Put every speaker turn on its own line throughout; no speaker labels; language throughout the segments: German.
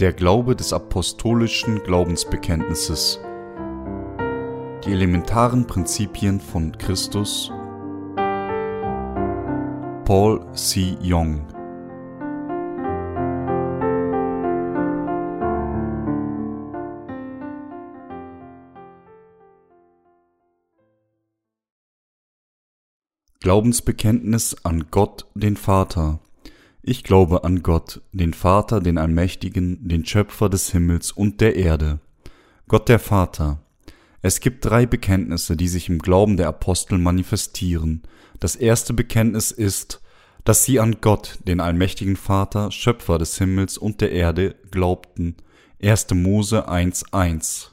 Der Glaube des apostolischen Glaubensbekenntnisses. Die elementaren Prinzipien von Christus. Paul C. Young Glaubensbekenntnis an Gott, den Vater. Ich glaube an Gott, den Vater, den Allmächtigen, den Schöpfer des Himmels und der Erde. Gott der Vater. Es gibt drei Bekenntnisse, die sich im Glauben der Apostel manifestieren. Das erste Bekenntnis ist, dass sie an Gott, den allmächtigen Vater, Schöpfer des Himmels und der Erde, glaubten. 1. Mose 1.1.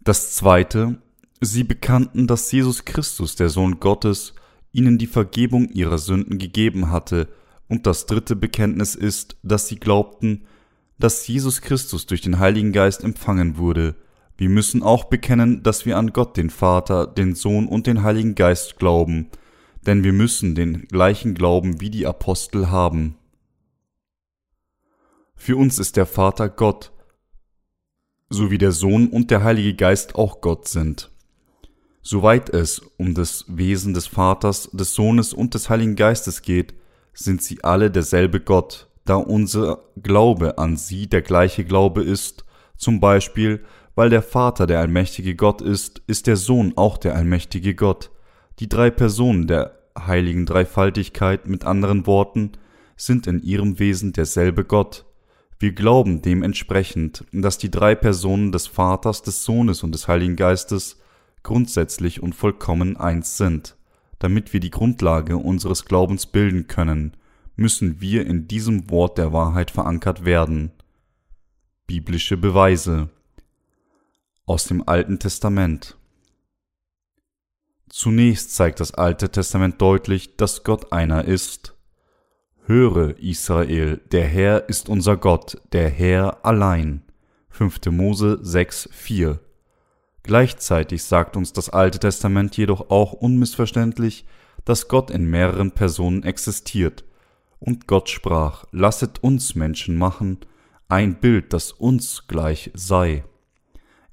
Das zweite, sie bekannten, dass Jesus Christus, der Sohn Gottes, ihnen die Vergebung ihrer Sünden gegeben hatte, und das dritte Bekenntnis ist, dass sie glaubten, dass Jesus Christus durch den Heiligen Geist empfangen wurde. Wir müssen auch bekennen, dass wir an Gott den Vater, den Sohn und den Heiligen Geist glauben, denn wir müssen den gleichen Glauben wie die Apostel haben. Für uns ist der Vater Gott, so wie der Sohn und der Heilige Geist auch Gott sind. Soweit es um das Wesen des Vaters, des Sohnes und des Heiligen Geistes geht, sind sie alle derselbe Gott, da unser Glaube an sie der gleiche Glaube ist, zum Beispiel, weil der Vater der allmächtige Gott ist, ist der Sohn auch der allmächtige Gott. Die drei Personen der heiligen Dreifaltigkeit mit anderen Worten sind in ihrem Wesen derselbe Gott. Wir glauben dementsprechend, dass die drei Personen des Vaters, des Sohnes und des Heiligen Geistes grundsätzlich und vollkommen eins sind. Damit wir die Grundlage unseres Glaubens bilden können, müssen wir in diesem Wort der Wahrheit verankert werden. Biblische Beweise aus dem Alten Testament Zunächst zeigt das Alte Testament deutlich, dass Gott einer ist. Höre, Israel, der Herr ist unser Gott, der Herr allein. 5. Mose 6, 4 Gleichzeitig sagt uns das Alte Testament jedoch auch unmissverständlich, dass Gott in mehreren Personen existiert. Und Gott sprach, lasset uns Menschen machen, ein Bild, das uns gleich sei.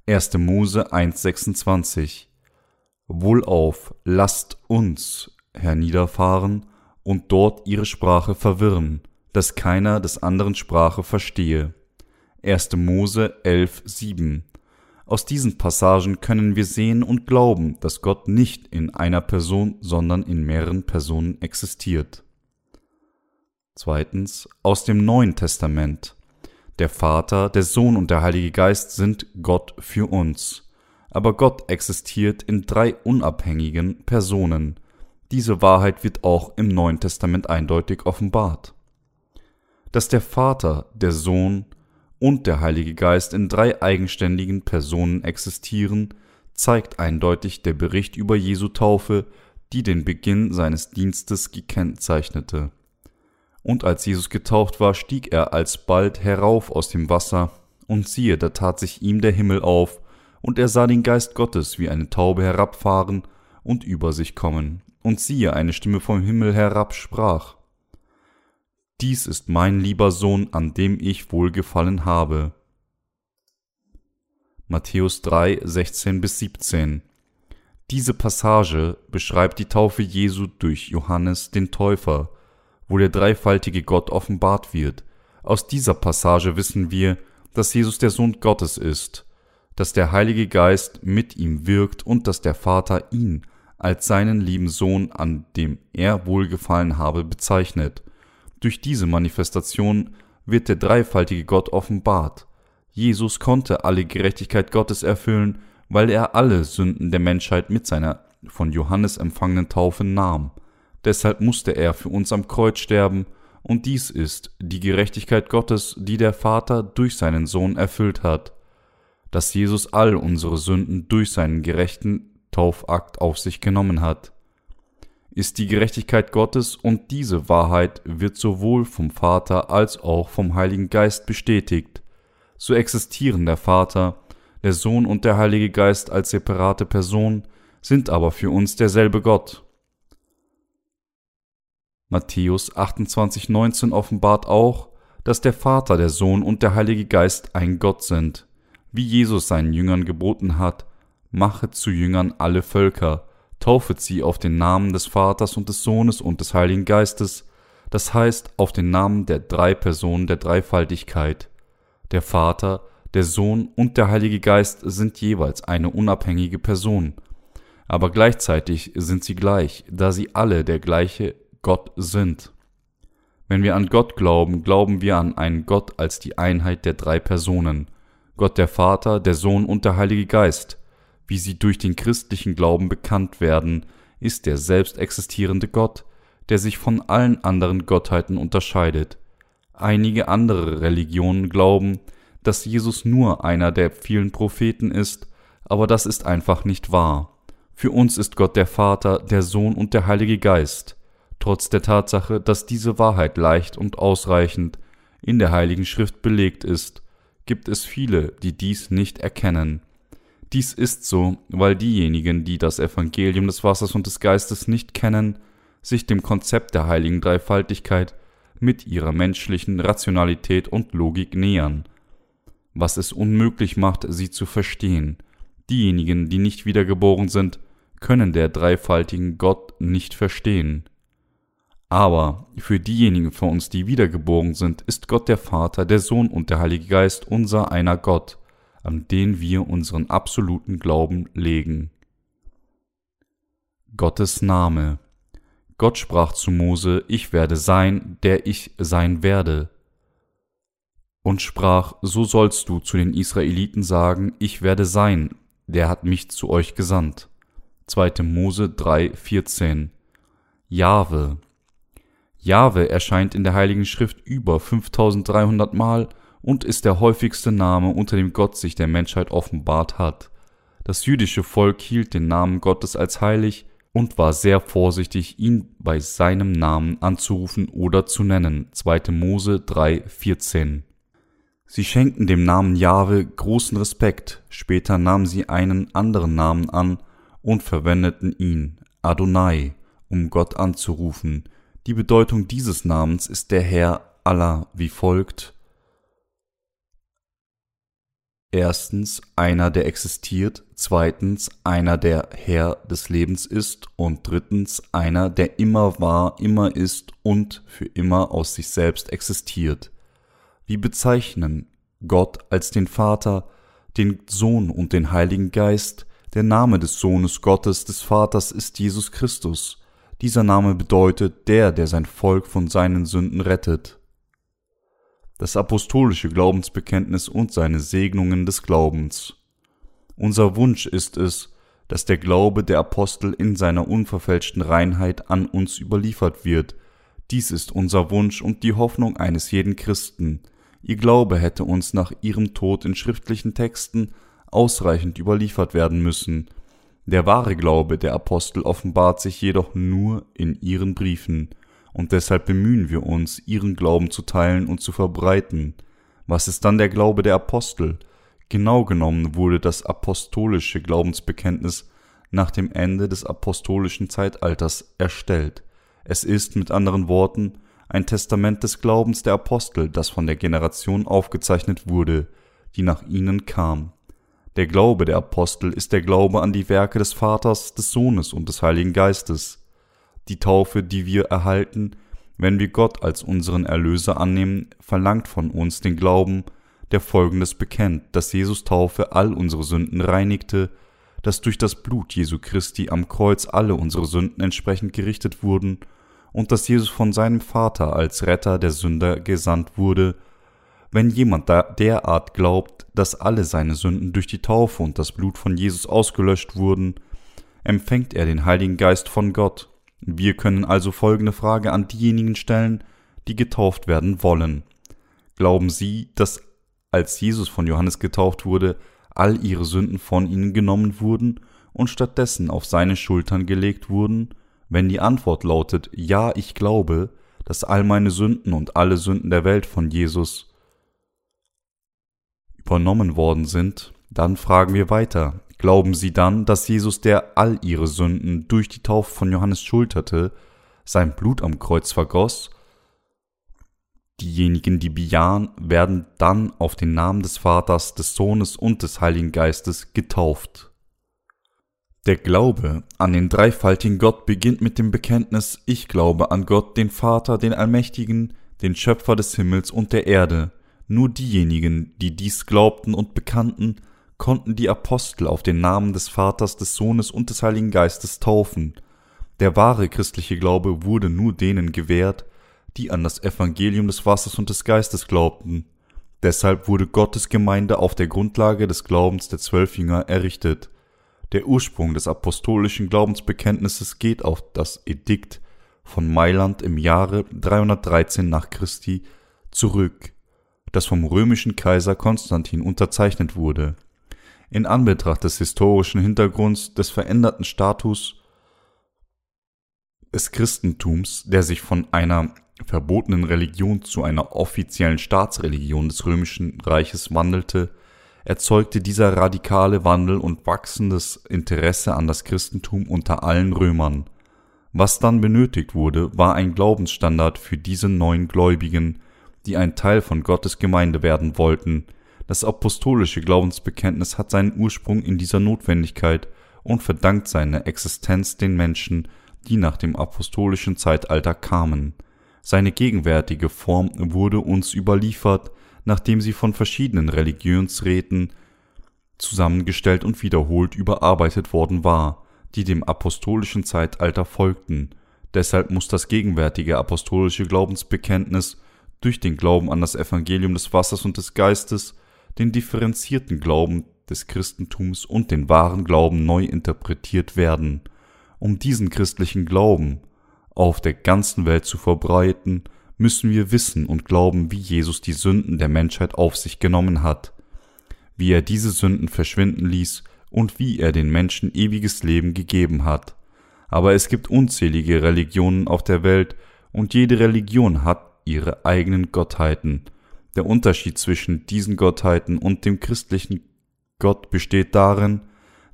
1. Mose 1,26 Wohlauf, lasst uns herniederfahren und dort ihre Sprache verwirren, dass keiner des anderen Sprache verstehe. 1. Mose 11,7 aus diesen Passagen können wir sehen und glauben, dass Gott nicht in einer Person, sondern in mehreren Personen existiert. Zweitens aus dem Neuen Testament. Der Vater, der Sohn und der Heilige Geist sind Gott für uns. Aber Gott existiert in drei unabhängigen Personen. Diese Wahrheit wird auch im Neuen Testament eindeutig offenbart. Dass der Vater, der Sohn und der Heilige Geist in drei eigenständigen Personen existieren, zeigt eindeutig der Bericht über Jesu Taufe, die den Beginn seines Dienstes gekennzeichnete. Und als Jesus getauft war, stieg er alsbald herauf aus dem Wasser, und siehe, da tat sich ihm der Himmel auf, und er sah den Geist Gottes wie eine Taube herabfahren und über sich kommen. Und siehe, eine Stimme vom Himmel herab sprach, dies ist mein lieber Sohn, an dem ich wohlgefallen habe. Matthäus 3, 16 bis 17. Diese Passage beschreibt die Taufe Jesu durch Johannes den Täufer, wo der dreifaltige Gott offenbart wird. Aus dieser Passage wissen wir, dass Jesus der Sohn Gottes ist, dass der Heilige Geist mit ihm wirkt und dass der Vater ihn als seinen lieben Sohn, an dem er wohlgefallen habe, bezeichnet. Durch diese Manifestation wird der dreifaltige Gott offenbart. Jesus konnte alle Gerechtigkeit Gottes erfüllen, weil er alle Sünden der Menschheit mit seiner von Johannes empfangenen Taufe nahm. Deshalb musste er für uns am Kreuz sterben, und dies ist die Gerechtigkeit Gottes, die der Vater durch seinen Sohn erfüllt hat, dass Jesus all unsere Sünden durch seinen gerechten Taufakt auf sich genommen hat ist die Gerechtigkeit Gottes und diese Wahrheit wird sowohl vom Vater als auch vom Heiligen Geist bestätigt. So existieren der Vater, der Sohn und der Heilige Geist als separate Personen, sind aber für uns derselbe Gott. Matthäus 28,19 offenbart auch, dass der Vater, der Sohn und der Heilige Geist ein Gott sind, wie Jesus seinen Jüngern geboten hat, machet zu Jüngern alle Völker, taufet sie auf den Namen des Vaters und des Sohnes und des Heiligen Geistes, das heißt auf den Namen der drei Personen der Dreifaltigkeit. Der Vater, der Sohn und der Heilige Geist sind jeweils eine unabhängige Person, aber gleichzeitig sind sie gleich, da sie alle der gleiche Gott sind. Wenn wir an Gott glauben, glauben wir an einen Gott als die Einheit der drei Personen, Gott der Vater, der Sohn und der Heilige Geist, wie sie durch den christlichen Glauben bekannt werden, ist der selbst existierende Gott, der sich von allen anderen Gottheiten unterscheidet. Einige andere Religionen glauben, dass Jesus nur einer der vielen Propheten ist, aber das ist einfach nicht wahr. Für uns ist Gott der Vater, der Sohn und der Heilige Geist. Trotz der Tatsache, dass diese Wahrheit leicht und ausreichend in der Heiligen Schrift belegt ist, gibt es viele, die dies nicht erkennen. Dies ist so, weil diejenigen, die das Evangelium des Wassers und des Geistes nicht kennen, sich dem Konzept der heiligen Dreifaltigkeit mit ihrer menschlichen Rationalität und Logik nähern, was es unmöglich macht, sie zu verstehen. Diejenigen, die nicht wiedergeboren sind, können der dreifaltigen Gott nicht verstehen. Aber für diejenigen von uns, die wiedergeboren sind, ist Gott der Vater, der Sohn und der Heilige Geist unser einer Gott, an den wir unseren absoluten Glauben legen. Gottes Name Gott sprach zu Mose, ich werde sein, der ich sein werde. Und sprach, so sollst du zu den Israeliten sagen, ich werde sein, der hat mich zu euch gesandt. 2. Mose 3, 14. Jahwe, Jahwe erscheint in der Heiligen Schrift über 5300 Mal und ist der häufigste Name, unter dem Gott sich der Menschheit offenbart hat. Das jüdische Volk hielt den Namen Gottes als heilig und war sehr vorsichtig, ihn bei seinem Namen anzurufen oder zu nennen. 2. Mose 3,14. Sie schenkten dem Namen Jahwe großen Respekt, später nahmen sie einen anderen Namen an und verwendeten ihn, Adonai, um Gott anzurufen, die Bedeutung dieses Namens ist der Herr Allah wie folgt. Erstens einer, der existiert, zweitens einer, der Herr des Lebens ist und drittens einer, der immer war, immer ist und für immer aus sich selbst existiert. Wir bezeichnen Gott als den Vater, den Sohn und den Heiligen Geist. Der Name des Sohnes Gottes, des Vaters ist Jesus Christus. Dieser Name bedeutet der, der sein Volk von seinen Sünden rettet. Das apostolische Glaubensbekenntnis und seine Segnungen des Glaubens. Unser Wunsch ist es, dass der Glaube der Apostel in seiner unverfälschten Reinheit an uns überliefert wird. Dies ist unser Wunsch und die Hoffnung eines jeden Christen. Ihr Glaube hätte uns nach ihrem Tod in schriftlichen Texten ausreichend überliefert werden müssen, der wahre Glaube der Apostel offenbart sich jedoch nur in ihren Briefen, und deshalb bemühen wir uns, ihren Glauben zu teilen und zu verbreiten. Was ist dann der Glaube der Apostel? Genau genommen wurde das apostolische Glaubensbekenntnis nach dem Ende des apostolischen Zeitalters erstellt. Es ist mit anderen Worten ein Testament des Glaubens der Apostel, das von der Generation aufgezeichnet wurde, die nach ihnen kam. Der Glaube der Apostel ist der Glaube an die Werke des Vaters, des Sohnes und des Heiligen Geistes. Die Taufe, die wir erhalten, wenn wir Gott als unseren Erlöser annehmen, verlangt von uns den Glauben, der Folgendes bekennt, dass Jesus Taufe all unsere Sünden reinigte, dass durch das Blut Jesu Christi am Kreuz alle unsere Sünden entsprechend gerichtet wurden und dass Jesus von seinem Vater als Retter der Sünder gesandt wurde, wenn jemand derart glaubt, dass alle seine Sünden durch die Taufe und das Blut von Jesus ausgelöscht wurden, empfängt er den Heiligen Geist von Gott. Wir können also folgende Frage an diejenigen stellen, die getauft werden wollen. Glauben Sie, dass als Jesus von Johannes getauft wurde, all ihre Sünden von ihnen genommen wurden und stattdessen auf seine Schultern gelegt wurden? Wenn die Antwort lautet Ja, ich glaube, dass all meine Sünden und alle Sünden der Welt von Jesus übernommen worden sind, dann fragen wir weiter. Glauben Sie dann, dass Jesus, der all ihre Sünden durch die Taufe von Johannes schulterte, sein Blut am Kreuz vergoss Diejenigen, die bejahen, werden dann auf den Namen des Vaters, des Sohnes und des Heiligen Geistes getauft. Der Glaube an den dreifaltigen Gott beginnt mit dem Bekenntnis Ich glaube an Gott, den Vater, den Allmächtigen, den Schöpfer des Himmels und der Erde. Nur diejenigen, die dies glaubten und bekannten, konnten die Apostel auf den Namen des Vaters, des Sohnes und des Heiligen Geistes taufen. Der wahre christliche Glaube wurde nur denen gewährt, die an das Evangelium des Wassers und des Geistes glaubten. Deshalb wurde Gottes Gemeinde auf der Grundlage des Glaubens der zwölf Jünger errichtet. Der Ursprung des apostolischen Glaubensbekenntnisses geht auf das Edikt von Mailand im Jahre 313 nach Christi zurück, das vom römischen Kaiser Konstantin unterzeichnet wurde. In Anbetracht des historischen Hintergrunds des veränderten Status des Christentums, der sich von einer verbotenen Religion zu einer offiziellen Staatsreligion des römischen Reiches wandelte, erzeugte dieser radikale Wandel und wachsendes Interesse an das Christentum unter allen Römern. Was dann benötigt wurde, war ein Glaubensstandard für diese neuen Gläubigen, die ein Teil von Gottes Gemeinde werden wollten. Das apostolische Glaubensbekenntnis hat seinen Ursprung in dieser Notwendigkeit und verdankt seine Existenz den Menschen, die nach dem apostolischen Zeitalter kamen. Seine gegenwärtige Form wurde uns überliefert, nachdem sie von verschiedenen Religionsräten zusammengestellt und wiederholt überarbeitet worden war, die dem apostolischen Zeitalter folgten. Deshalb muss das gegenwärtige apostolische Glaubensbekenntnis durch den Glauben an das Evangelium des Wassers und des Geistes, den differenzierten Glauben des Christentums und den wahren Glauben neu interpretiert werden. Um diesen christlichen Glauben auf der ganzen Welt zu verbreiten, müssen wir wissen und glauben, wie Jesus die Sünden der Menschheit auf sich genommen hat, wie er diese Sünden verschwinden ließ und wie er den Menschen ewiges Leben gegeben hat. Aber es gibt unzählige Religionen auf der Welt und jede Religion hat ihre eigenen Gottheiten. Der Unterschied zwischen diesen Gottheiten und dem christlichen Gott besteht darin,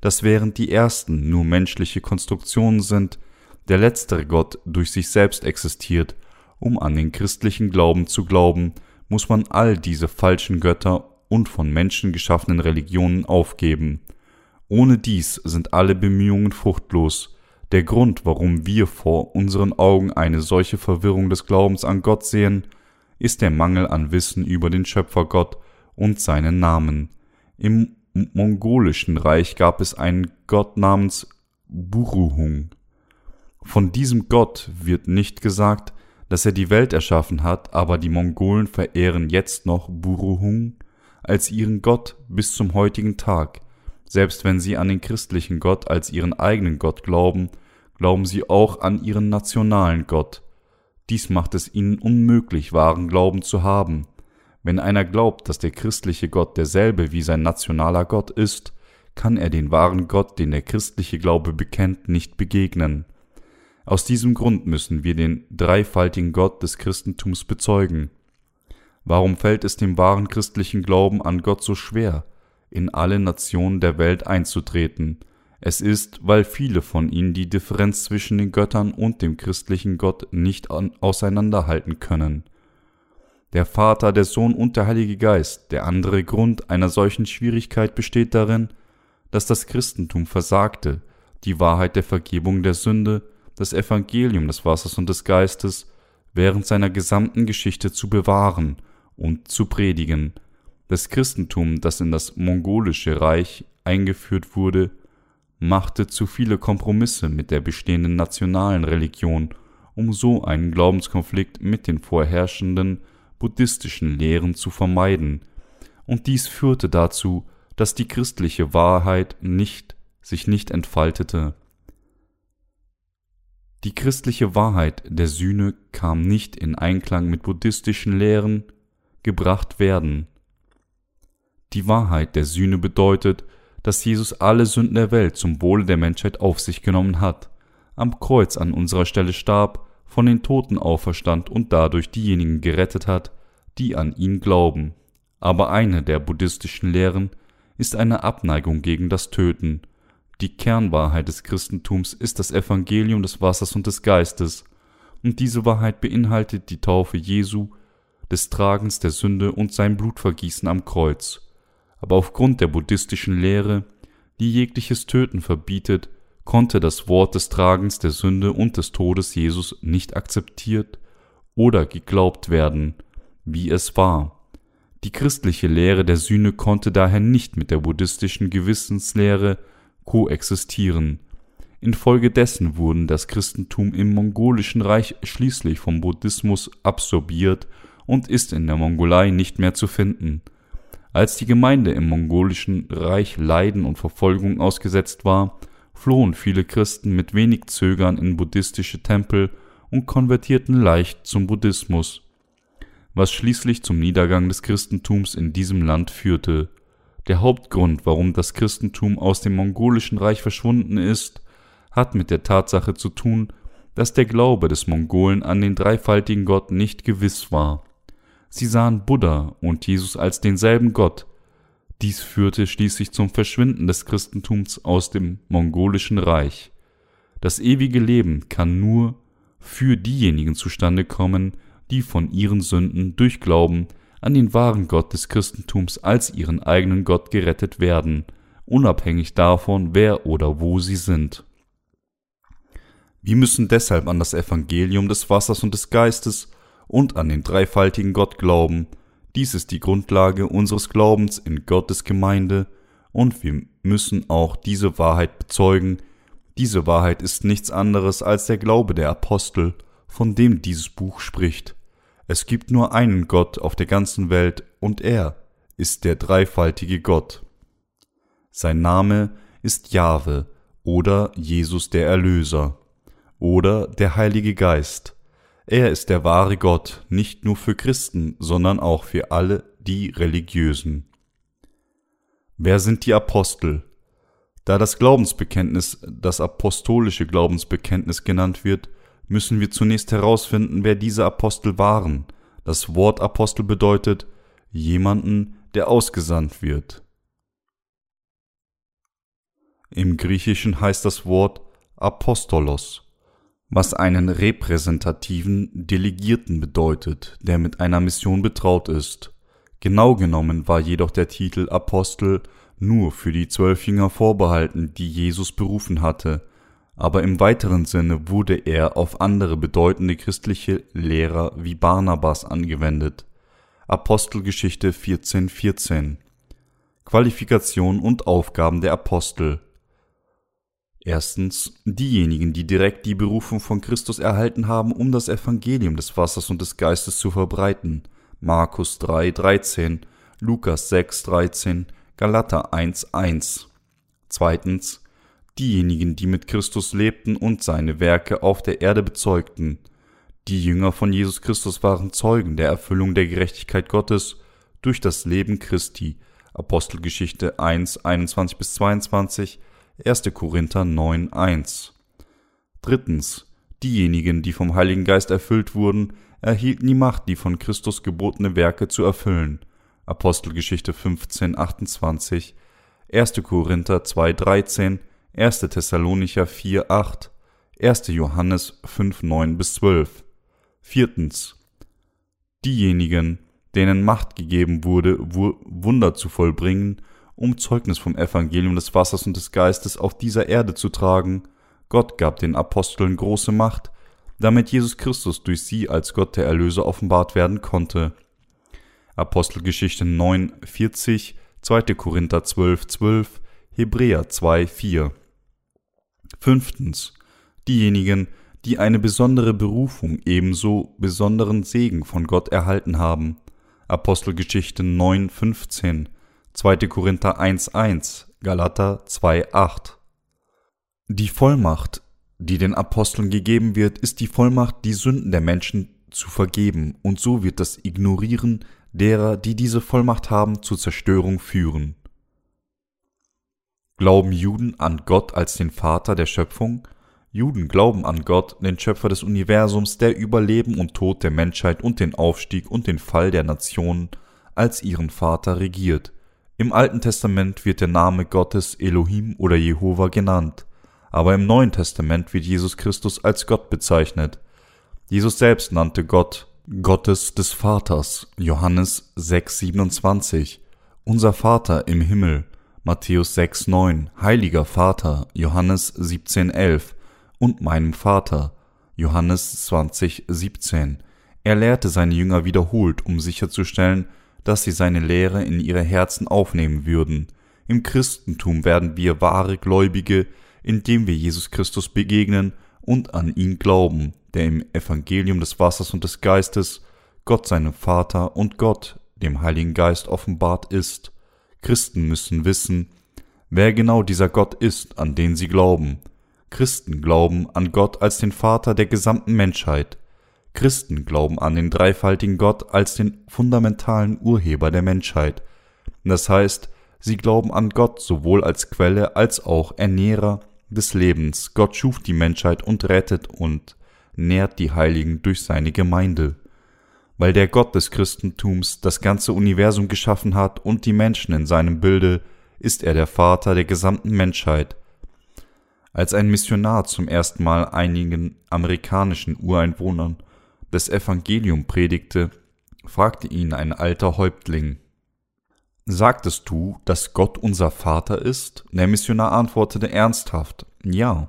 dass während die ersten nur menschliche Konstruktionen sind, der letztere Gott durch sich selbst existiert um an den christlichen Glauben zu glauben, muss man all diese falschen Götter und von Menschen geschaffenen Religionen aufgeben. Ohne dies sind alle Bemühungen fruchtlos. Der Grund, warum wir vor unseren Augen eine solche Verwirrung des Glaubens an Gott sehen, ist der Mangel an Wissen über den Schöpfergott und seinen Namen. Im mongolischen Reich gab es einen Gott namens Buruhung. Von diesem Gott wird nicht gesagt, dass er die Welt erschaffen hat, aber die Mongolen verehren jetzt noch Buruhung als ihren Gott bis zum heutigen Tag. Selbst wenn sie an den christlichen Gott als ihren eigenen Gott glauben, glauben sie auch an ihren nationalen Gott. Dies macht es ihnen unmöglich, wahren Glauben zu haben. Wenn einer glaubt, dass der christliche Gott derselbe wie sein nationaler Gott ist, kann er den wahren Gott, den der christliche Glaube bekennt, nicht begegnen. Aus diesem Grund müssen wir den dreifaltigen Gott des Christentums bezeugen. Warum fällt es dem wahren christlichen Glauben an Gott so schwer, in alle Nationen der Welt einzutreten? Es ist, weil viele von ihnen die Differenz zwischen den Göttern und dem christlichen Gott nicht auseinanderhalten können. Der Vater, der Sohn und der Heilige Geist, der andere Grund einer solchen Schwierigkeit besteht darin, dass das Christentum versagte, die Wahrheit der Vergebung der Sünde das Evangelium des Wassers und des Geistes während seiner gesamten Geschichte zu bewahren und zu predigen. Das Christentum, das in das mongolische Reich eingeführt wurde, machte zu viele Kompromisse mit der bestehenden nationalen Religion, um so einen Glaubenskonflikt mit den vorherrschenden buddhistischen Lehren zu vermeiden, und dies führte dazu, dass die christliche Wahrheit nicht sich nicht entfaltete. Die christliche Wahrheit der Sühne kam nicht in Einklang mit buddhistischen Lehren gebracht werden. Die Wahrheit der Sühne bedeutet, dass Jesus alle Sünden der Welt zum Wohle der Menschheit auf sich genommen hat, am Kreuz an unserer Stelle starb, von den Toten auferstand und dadurch diejenigen gerettet hat, die an ihn glauben. Aber eine der buddhistischen Lehren ist eine Abneigung gegen das Töten die Kernwahrheit des Christentums ist das Evangelium des Wassers und des Geistes, und diese Wahrheit beinhaltet die Taufe Jesu, des Tragens der Sünde und sein Blutvergießen am Kreuz. Aber aufgrund der buddhistischen Lehre, die jegliches Töten verbietet, konnte das Wort des Tragens der Sünde und des Todes Jesus nicht akzeptiert oder geglaubt werden, wie es war. Die christliche Lehre der Sühne konnte daher nicht mit der buddhistischen Gewissenslehre koexistieren. Infolgedessen wurden das Christentum im mongolischen Reich schließlich vom Buddhismus absorbiert und ist in der Mongolei nicht mehr zu finden. Als die Gemeinde im mongolischen Reich Leiden und Verfolgung ausgesetzt war, flohen viele Christen mit wenig Zögern in buddhistische Tempel und konvertierten leicht zum Buddhismus, was schließlich zum Niedergang des Christentums in diesem Land führte. Der Hauptgrund, warum das Christentum aus dem mongolischen Reich verschwunden ist, hat mit der Tatsache zu tun, dass der Glaube des Mongolen an den dreifaltigen Gott nicht gewiss war. Sie sahen Buddha und Jesus als denselben Gott. Dies führte schließlich zum Verschwinden des Christentums aus dem mongolischen Reich. Das ewige Leben kann nur für diejenigen zustande kommen, die von ihren Sünden durch Glauben an den wahren Gott des Christentums als ihren eigenen Gott gerettet werden, unabhängig davon, wer oder wo sie sind. Wir müssen deshalb an das Evangelium des Wassers und des Geistes und an den dreifaltigen Gott glauben. Dies ist die Grundlage unseres Glaubens in Gottes Gemeinde, und wir müssen auch diese Wahrheit bezeugen. Diese Wahrheit ist nichts anderes als der Glaube der Apostel, von dem dieses Buch spricht. Es gibt nur einen Gott auf der ganzen Welt, und er ist der dreifaltige Gott. Sein Name ist Jahwe oder Jesus der Erlöser oder der Heilige Geist. Er ist der wahre Gott, nicht nur für Christen, sondern auch für alle die Religiösen. Wer sind die Apostel? Da das Glaubensbekenntnis das apostolische Glaubensbekenntnis genannt wird, müssen wir zunächst herausfinden, wer diese Apostel waren. Das Wort Apostel bedeutet jemanden, der ausgesandt wird. Im Griechischen heißt das Wort Apostolos was einen repräsentativen Delegierten bedeutet, der mit einer Mission betraut ist. Genau genommen war jedoch der Titel Apostel nur für die zwölf Jünger vorbehalten, die Jesus berufen hatte, aber im weiteren Sinne wurde er auf andere bedeutende christliche Lehrer wie Barnabas angewendet. Apostelgeschichte 14,14 14. Qualifikation und Aufgaben der Apostel Erstens diejenigen, die direkt die Berufung von Christus erhalten haben, um das Evangelium des Wassers und des Geistes zu verbreiten. Markus 3, 13, Lukas 6, 13, Galater 1, 1. Zweitens diejenigen, die mit Christus lebten und seine Werke auf der Erde bezeugten. Die Jünger von Jesus Christus waren Zeugen der Erfüllung der Gerechtigkeit Gottes durch das Leben Christi. Apostelgeschichte 1, 21 bis 22, 1. Korinther 9, 1. Drittens. Diejenigen, die vom Heiligen Geist erfüllt wurden, erhielten die Macht, die von Christus gebotene Werke zu erfüllen. Apostelgeschichte 15, 28, 1. Korinther 2, 13, 1. Thessalonicher 4, 8, 1. Johannes 5, 9 bis 12. Viertens. Diejenigen, denen Macht gegeben wurde, Wunder zu vollbringen um Zeugnis vom Evangelium des Wassers und des Geistes auf dieser Erde zu tragen. Gott gab den Aposteln große Macht, damit Jesus Christus durch sie als Gott der Erlöser offenbart werden konnte. Apostelgeschichte 9, 40, 2. Korinther 12, 12, Hebräer 2, 4. Fünftens. Diejenigen, die eine besondere Berufung ebenso besonderen Segen von Gott erhalten haben. Apostelgeschichte 9, 15. 2. Korinther 1.1, Galater 2.8. Die Vollmacht, die den Aposteln gegeben wird, ist die Vollmacht, die Sünden der Menschen zu vergeben, und so wird das Ignorieren derer, die diese Vollmacht haben, zur Zerstörung führen. Glauben Juden an Gott als den Vater der Schöpfung? Juden glauben an Gott, den Schöpfer des Universums, der über Leben und Tod der Menschheit und den Aufstieg und den Fall der Nationen als ihren Vater regiert. Im Alten Testament wird der Name Gottes Elohim oder Jehova genannt, aber im Neuen Testament wird Jesus Christus als Gott bezeichnet. Jesus selbst nannte Gott Gottes des Vaters, Johannes 6,27. Unser Vater im Himmel, Matthäus 6,9. Heiliger Vater, Johannes 17,11. Und meinem Vater, Johannes 20,17. Er lehrte seine Jünger wiederholt, um sicherzustellen, dass sie seine Lehre in ihre Herzen aufnehmen würden. Im Christentum werden wir wahre Gläubige, indem wir Jesus Christus begegnen und an ihn glauben, der im Evangelium des Wassers und des Geistes Gott seinem Vater und Gott, dem Heiligen Geist, offenbart ist. Christen müssen wissen, wer genau dieser Gott ist, an den sie glauben. Christen glauben an Gott als den Vater der gesamten Menschheit. Christen glauben an den dreifaltigen Gott als den fundamentalen Urheber der Menschheit. Das heißt, sie glauben an Gott sowohl als Quelle als auch Ernährer des Lebens. Gott schuf die Menschheit und rettet und nährt die Heiligen durch seine Gemeinde. Weil der Gott des Christentums das ganze Universum geschaffen hat und die Menschen in seinem Bilde, ist er der Vater der gesamten Menschheit. Als ein Missionar zum ersten Mal einigen amerikanischen Ureinwohnern das Evangelium predigte, fragte ihn ein alter Häuptling, Sagtest du, dass Gott unser Vater ist? Der Missionar antwortete ernsthaft, ja.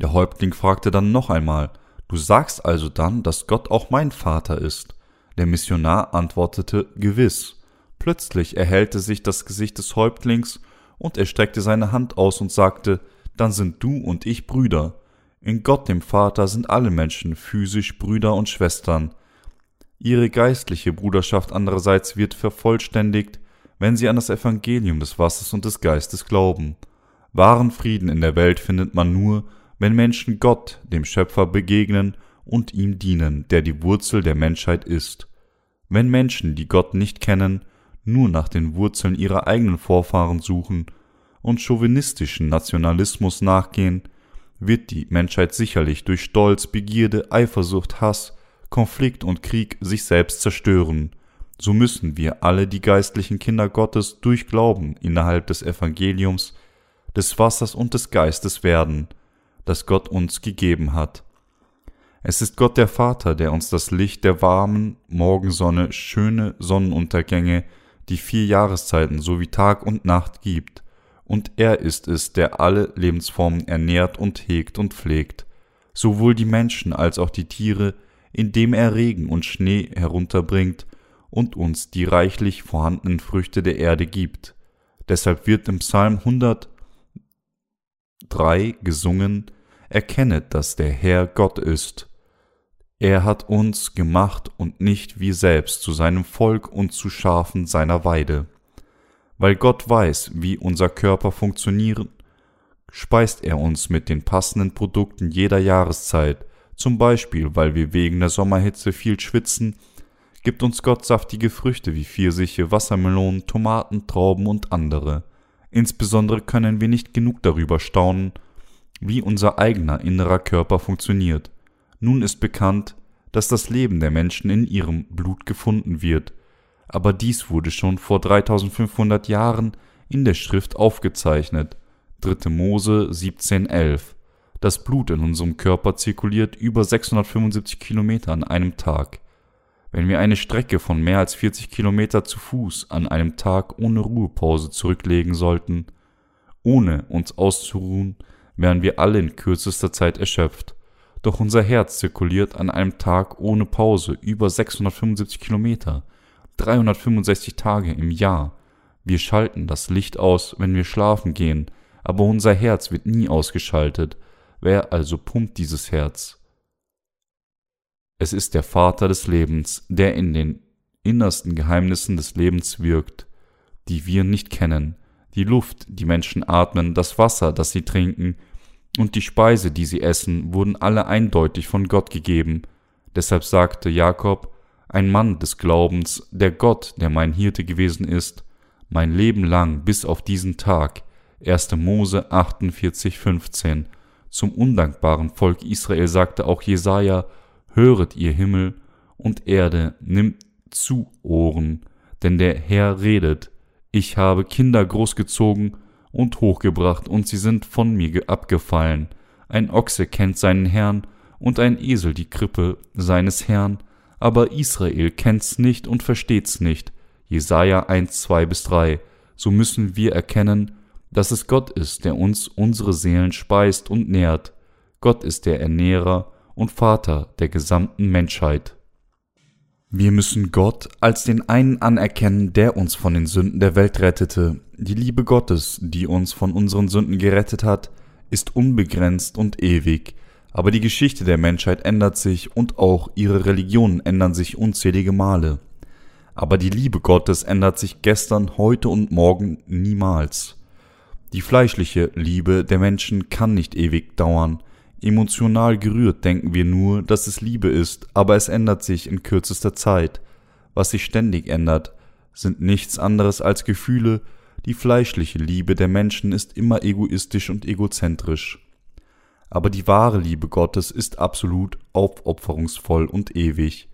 Der Häuptling fragte dann noch einmal, Du sagst also dann, dass Gott auch mein Vater ist? Der Missionar antwortete gewiss. Plötzlich erhellte sich das Gesicht des Häuptlings, und er streckte seine Hand aus und sagte, Dann sind du und ich Brüder. In Gott dem Vater sind alle Menschen physisch Brüder und Schwestern. Ihre geistliche Bruderschaft andererseits wird vervollständigt, wenn sie an das Evangelium des Wassers und des Geistes glauben. Wahren Frieden in der Welt findet man nur, wenn Menschen Gott, dem Schöpfer, begegnen und ihm dienen, der die Wurzel der Menschheit ist. Wenn Menschen, die Gott nicht kennen, nur nach den Wurzeln ihrer eigenen Vorfahren suchen und chauvinistischen Nationalismus nachgehen, wird die Menschheit sicherlich durch Stolz, Begierde, Eifersucht, Hass, Konflikt und Krieg sich selbst zerstören so müssen wir alle die geistlichen Kinder Gottes durch Glauben innerhalb des Evangeliums, des Wassers und des Geistes werden, das Gott uns gegeben hat. Es ist Gott der Vater, der uns das Licht der warmen Morgensonne, schöne Sonnenuntergänge, die vier Jahreszeiten sowie Tag und Nacht gibt, und er ist es, der alle Lebensformen ernährt und hegt und pflegt, sowohl die Menschen als auch die Tiere, indem er Regen und Schnee herunterbringt und uns die reichlich vorhandenen Früchte der Erde gibt. Deshalb wird im Psalm 103 gesungen, Erkennet, dass der Herr Gott ist. Er hat uns gemacht und nicht wir selbst zu seinem Volk und zu Schafen seiner Weide. Weil Gott weiß, wie unser Körper funktioniert, speist er uns mit den passenden Produkten jeder Jahreszeit, zum Beispiel weil wir wegen der Sommerhitze viel schwitzen gibt uns Gott saftige Früchte wie Pfirsiche, Wassermelonen, Tomaten, Trauben und andere. Insbesondere können wir nicht genug darüber staunen, wie unser eigener innerer Körper funktioniert. Nun ist bekannt, dass das Leben der Menschen in ihrem Blut gefunden wird, aber dies wurde schon vor 3500 Jahren in der Schrift aufgezeichnet. 3. Mose 17,11. Das Blut in unserem Körper zirkuliert über 675 Kilometer an einem Tag. Wenn wir eine Strecke von mehr als 40 Kilometer zu Fuß an einem Tag ohne Ruhepause zurücklegen sollten, ohne uns auszuruhen, wären wir alle in kürzester Zeit erschöpft. Doch unser Herz zirkuliert an einem Tag ohne Pause über 675 Kilometer, 365 Tage im Jahr. Wir schalten das Licht aus, wenn wir schlafen gehen, aber unser Herz wird nie ausgeschaltet. Wer also pumpt dieses Herz? Es ist der Vater des Lebens, der in den innersten Geheimnissen des Lebens wirkt, die wir nicht kennen, die Luft, die Menschen atmen, das Wasser, das sie trinken, und die Speise, die sie essen, wurden alle eindeutig von Gott gegeben. Deshalb sagte Jakob, ein Mann des Glaubens, der Gott, der mein Hirte gewesen ist, mein Leben lang bis auf diesen Tag. 1. Mose 48, 15. Zum undankbaren Volk Israel sagte auch Jesaja, höret ihr Himmel und Erde, nimmt zu Ohren, denn der Herr redet, ich habe Kinder großgezogen und hochgebracht, und sie sind von mir abgefallen. Ein Ochse kennt seinen Herrn, und ein Esel die Krippe seines Herrn, aber Israel kennt's nicht und versteht's nicht. Jesaja 1, 2 bis 3. So müssen wir erkennen, dass es Gott ist, der uns unsere Seelen speist und nährt. Gott ist der Ernährer und Vater der gesamten Menschheit. Wir müssen Gott als den einen anerkennen, der uns von den Sünden der Welt rettete. Die Liebe Gottes, die uns von unseren Sünden gerettet hat, ist unbegrenzt und ewig. Aber die Geschichte der Menschheit ändert sich und auch ihre Religionen ändern sich unzählige Male. Aber die Liebe Gottes ändert sich gestern, heute und morgen niemals. Die fleischliche Liebe der Menschen kann nicht ewig dauern, Emotional gerührt denken wir nur, dass es Liebe ist, aber es ändert sich in kürzester Zeit. Was sich ständig ändert, sind nichts anderes als Gefühle, die fleischliche Liebe der Menschen ist immer egoistisch und egozentrisch. Aber die wahre Liebe Gottes ist absolut aufopferungsvoll und ewig.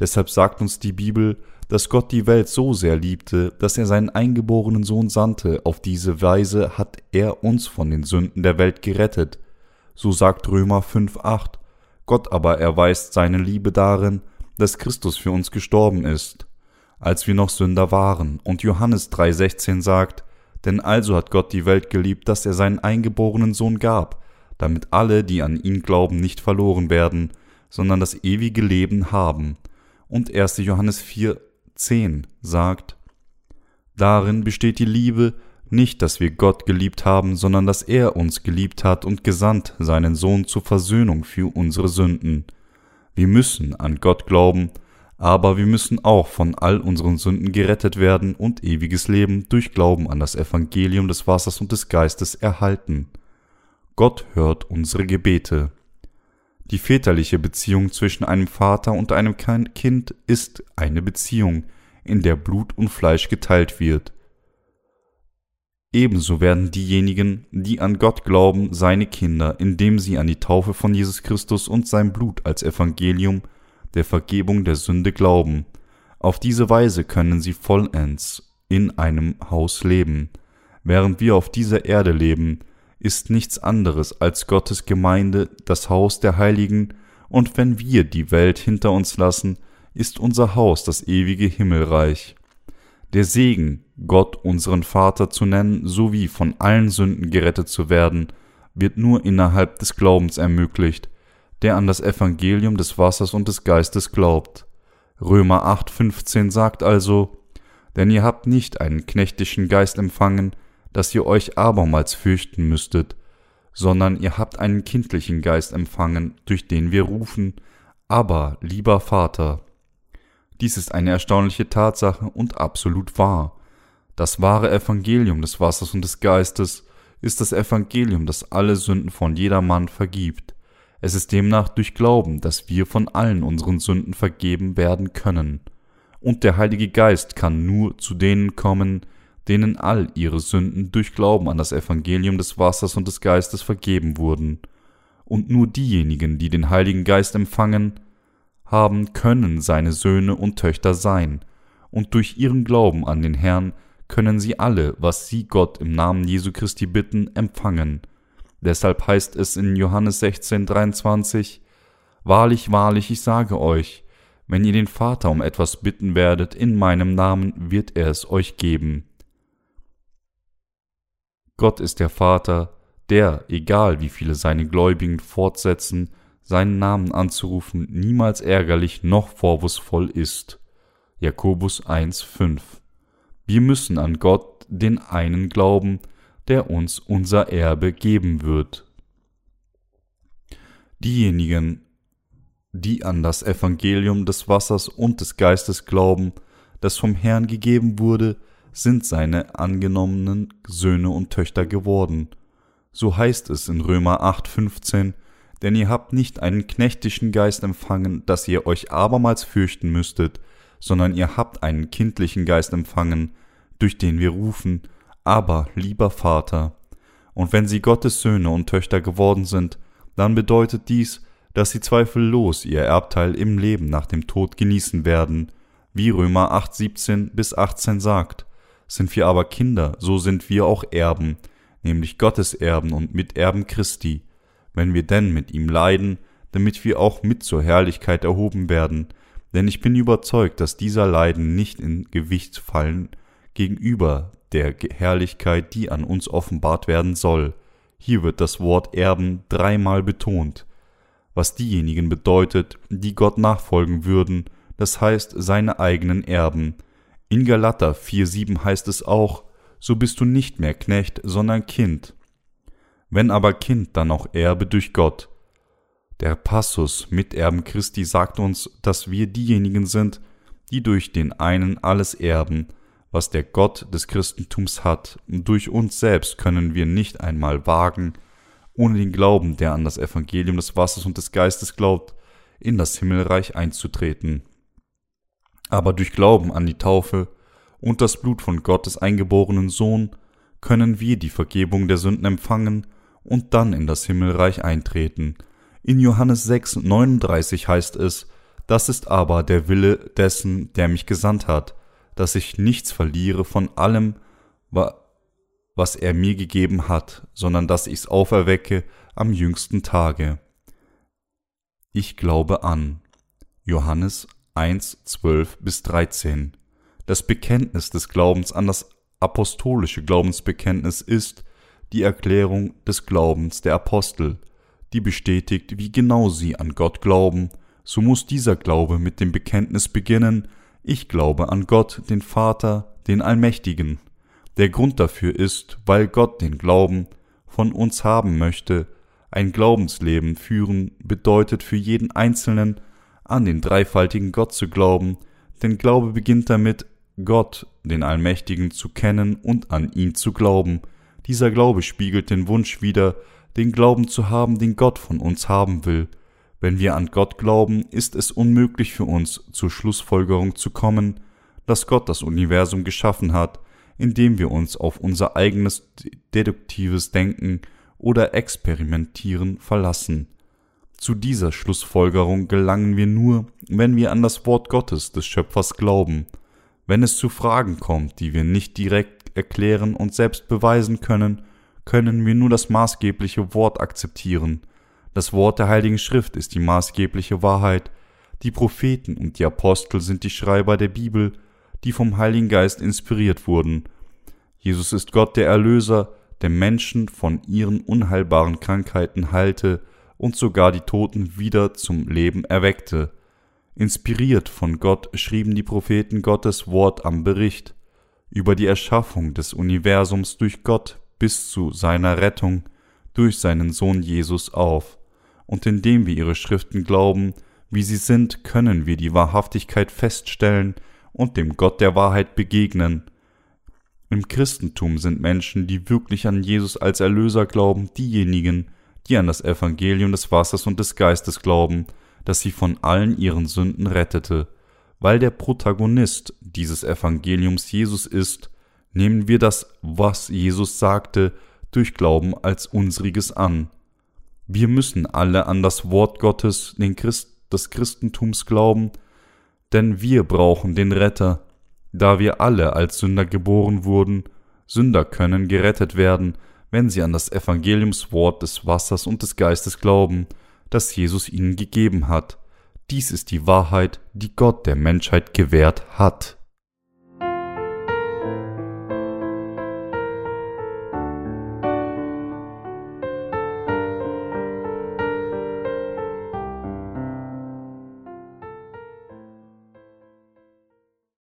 Deshalb sagt uns die Bibel, dass Gott die Welt so sehr liebte, dass er seinen eingeborenen Sohn sandte. Auf diese Weise hat er uns von den Sünden der Welt gerettet so sagt Römer 5,8. Gott aber erweist seine Liebe darin, dass Christus für uns gestorben ist, als wir noch Sünder waren. Und Johannes 3,16 sagt, denn also hat Gott die Welt geliebt, dass er seinen eingeborenen Sohn gab, damit alle, die an ihn glauben, nicht verloren werden, sondern das ewige Leben haben. Und 1. Johannes 4,10 sagt, Darin besteht die Liebe, nicht, dass wir Gott geliebt haben, sondern dass er uns geliebt hat und gesandt seinen Sohn zur Versöhnung für unsere Sünden. Wir müssen an Gott glauben, aber wir müssen auch von all unseren Sünden gerettet werden und ewiges Leben durch Glauben an das Evangelium des Wassers und des Geistes erhalten. Gott hört unsere Gebete. Die väterliche Beziehung zwischen einem Vater und einem Kind ist eine Beziehung, in der Blut und Fleisch geteilt wird. Ebenso werden diejenigen, die an Gott glauben, seine Kinder, indem sie an die Taufe von Jesus Christus und sein Blut als Evangelium der Vergebung der Sünde glauben. Auf diese Weise können sie vollends in einem Haus leben. Während wir auf dieser Erde leben, ist nichts anderes als Gottes Gemeinde das Haus der Heiligen, und wenn wir die Welt hinter uns lassen, ist unser Haus das ewige Himmelreich. Der Segen, Gott unseren Vater zu nennen, sowie von allen Sünden gerettet zu werden, wird nur innerhalb des Glaubens ermöglicht, der an das Evangelium des Wassers und des Geistes glaubt. Römer 8,15 sagt also, denn ihr habt nicht einen knechtischen Geist empfangen, dass ihr euch abermals fürchten müsstet, sondern ihr habt einen kindlichen Geist empfangen, durch den wir rufen, aber lieber Vater. Dies ist eine erstaunliche Tatsache und absolut wahr. Das wahre Evangelium des Wassers und des Geistes ist das Evangelium, das alle Sünden von jedermann vergibt. Es ist demnach durch Glauben, dass wir von allen unseren Sünden vergeben werden können. Und der Heilige Geist kann nur zu denen kommen, denen all ihre Sünden durch Glauben an das Evangelium des Wassers und des Geistes vergeben wurden. Und nur diejenigen, die den Heiligen Geist empfangen, haben, können seine Söhne und Töchter sein, und durch ihren Glauben an den Herrn können sie alle, was sie Gott im Namen Jesu Christi bitten, empfangen. Deshalb heißt es in Johannes 16, 23, Wahrlich, wahrlich, ich sage euch, wenn ihr den Vater um etwas bitten werdet in meinem Namen, wird er es euch geben. Gott ist der Vater, der, egal wie viele seine Gläubigen fortsetzen, seinen Namen anzurufen, niemals ärgerlich noch vorwurfsvoll ist. Jakobus 1,5 Wir müssen an Gott den einen glauben, der uns unser Erbe geben wird. Diejenigen, die an das Evangelium des Wassers und des Geistes glauben, das vom Herrn gegeben wurde, sind seine angenommenen Söhne und Töchter geworden. So heißt es in Römer 8,15, denn ihr habt nicht einen knechtischen Geist empfangen, dass ihr euch abermals fürchten müsstet, sondern ihr habt einen kindlichen Geist empfangen, durch den wir rufen, aber lieber Vater. Und wenn sie Gottes Söhne und Töchter geworden sind, dann bedeutet dies, dass sie zweifellos ihr Erbteil im Leben nach dem Tod genießen werden, wie Römer 8, 17 bis 18 sagt. Sind wir aber Kinder, so sind wir auch Erben, nämlich Gottes Erben und Miterben Christi, wenn wir denn mit ihm leiden, damit wir auch mit zur Herrlichkeit erhoben werden, denn ich bin überzeugt, dass dieser Leiden nicht in Gewicht fallen gegenüber der Herrlichkeit, die an uns offenbart werden soll. Hier wird das Wort Erben dreimal betont, was diejenigen bedeutet, die Gott nachfolgen würden, das heißt seine eigenen Erben. In Galater 4,7 heißt es auch, so bist du nicht mehr Knecht, sondern Kind. Wenn aber Kind, dann auch Erbe durch Gott. Der Passus Miterben Christi sagt uns, dass wir diejenigen sind, die durch den einen alles erben, was der Gott des Christentums hat, durch uns selbst können wir nicht einmal wagen, ohne den Glauben, der an das Evangelium des Wassers und des Geistes glaubt, in das Himmelreich einzutreten. Aber durch Glauben an die Taufe und das Blut von Gottes eingeborenen Sohn können wir die Vergebung der Sünden empfangen und dann in das Himmelreich eintreten. In Johannes 6, 39 heißt es, das ist aber der Wille dessen, der mich gesandt hat, dass ich nichts verliere von allem, was er mir gegeben hat, sondern dass ich's auferwecke am jüngsten Tage. Ich glaube an. Johannes 1, 12 bis 13. Das Bekenntnis des Glaubens an das apostolische Glaubensbekenntnis ist die Erklärung des Glaubens der Apostel, die bestätigt, wie genau sie an Gott glauben, so muss dieser Glaube mit dem Bekenntnis beginnen, ich glaube an Gott, den Vater, den Allmächtigen. Der Grund dafür ist, weil Gott den Glauben von uns haben möchte. Ein Glaubensleben führen bedeutet für jeden Einzelnen, an den dreifaltigen Gott zu glauben, denn Glaube beginnt damit, Gott, den Allmächtigen, zu kennen und an ihn zu glauben. Dieser Glaube spiegelt den Wunsch wider, den Glauben zu haben, den Gott von uns haben will. Wenn wir an Gott glauben, ist es unmöglich für uns zur Schlussfolgerung zu kommen, dass Gott das Universum geschaffen hat, indem wir uns auf unser eigenes deduktives Denken oder Experimentieren verlassen. Zu dieser Schlussfolgerung gelangen wir nur, wenn wir an das Wort Gottes des Schöpfers glauben. Wenn es zu Fragen kommt, die wir nicht direkt erklären und selbst beweisen können, können wir nur das maßgebliche Wort akzeptieren – das Wort der Heiligen Schrift ist die maßgebliche Wahrheit. Die Propheten und die Apostel sind die Schreiber der Bibel, die vom Heiligen Geist inspiriert wurden. Jesus ist Gott der Erlöser, der Menschen von ihren unheilbaren Krankheiten heilte und sogar die Toten wieder zum Leben erweckte. Inspiriert von Gott schrieben die Propheten Gottes Wort am Bericht über die Erschaffung des Universums durch Gott bis zu seiner Rettung durch seinen Sohn Jesus auf und indem wir ihre Schriften glauben, wie sie sind, können wir die Wahrhaftigkeit feststellen und dem Gott der Wahrheit begegnen. Im Christentum sind Menschen, die wirklich an Jesus als Erlöser glauben, diejenigen, die an das Evangelium des Wassers und des Geistes glauben, das sie von allen ihren Sünden rettete. Weil der Protagonist dieses Evangeliums Jesus ist, nehmen wir das, was Jesus sagte, durch Glauben als unsriges an. Wir müssen alle an das Wort Gottes, den Christ, des Christentums glauben, denn wir brauchen den Retter. Da wir alle als Sünder geboren wurden, Sünder können gerettet werden, wenn sie an das Evangeliumswort des Wassers und des Geistes glauben, das Jesus ihnen gegeben hat. Dies ist die Wahrheit, die Gott der Menschheit gewährt hat.